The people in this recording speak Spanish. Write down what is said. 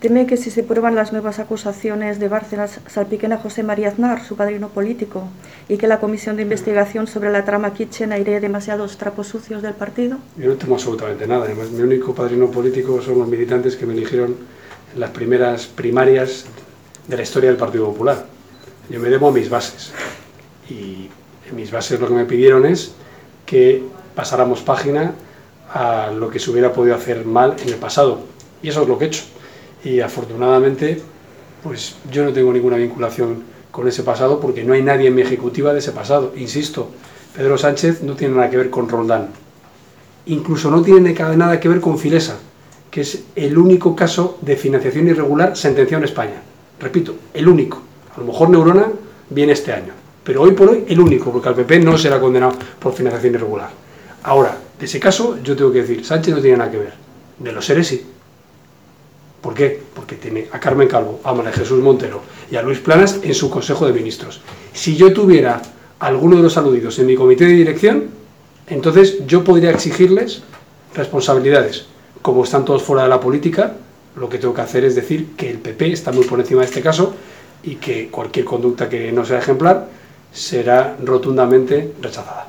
Teme que si se prueban las nuevas acusaciones de Bárcenas salpiquen a José María Aznar, su padrino político, y que la comisión de investigación sobre la trama Kitchen airee demasiados trapos sucios del partido? Yo no temo absolutamente nada. Además, mi único padrino político son los militantes que me eligieron en las primeras primarias de la historia del Partido Popular. Yo me debo a mis bases. Y en mis bases lo que me pidieron es que pasáramos página a lo que se hubiera podido hacer mal en el pasado. Y eso es lo que he hecho y afortunadamente pues yo no tengo ninguna vinculación con ese pasado porque no hay nadie en mi ejecutiva de ese pasado. Insisto, Pedro Sánchez no tiene nada que ver con Roldán. Incluso no tiene nada que ver con Filesa, que es el único caso de financiación irregular sentenciado en España. Repito, el único. A lo mejor Neurona viene este año, pero hoy por hoy el único, porque al PP no será condenado por financiación irregular. Ahora, de ese caso yo tengo que decir, Sánchez no tiene nada que ver. De los seres sí. ¿Por qué? Porque tiene a Carmen Calvo, a María Jesús Montero y a Luis Planas en su Consejo de Ministros. Si yo tuviera alguno de los aludidos en mi comité de dirección, entonces yo podría exigirles responsabilidades. Como están todos fuera de la política, lo que tengo que hacer es decir que el PP está muy por encima de este caso y que cualquier conducta que no sea ejemplar será rotundamente rechazada.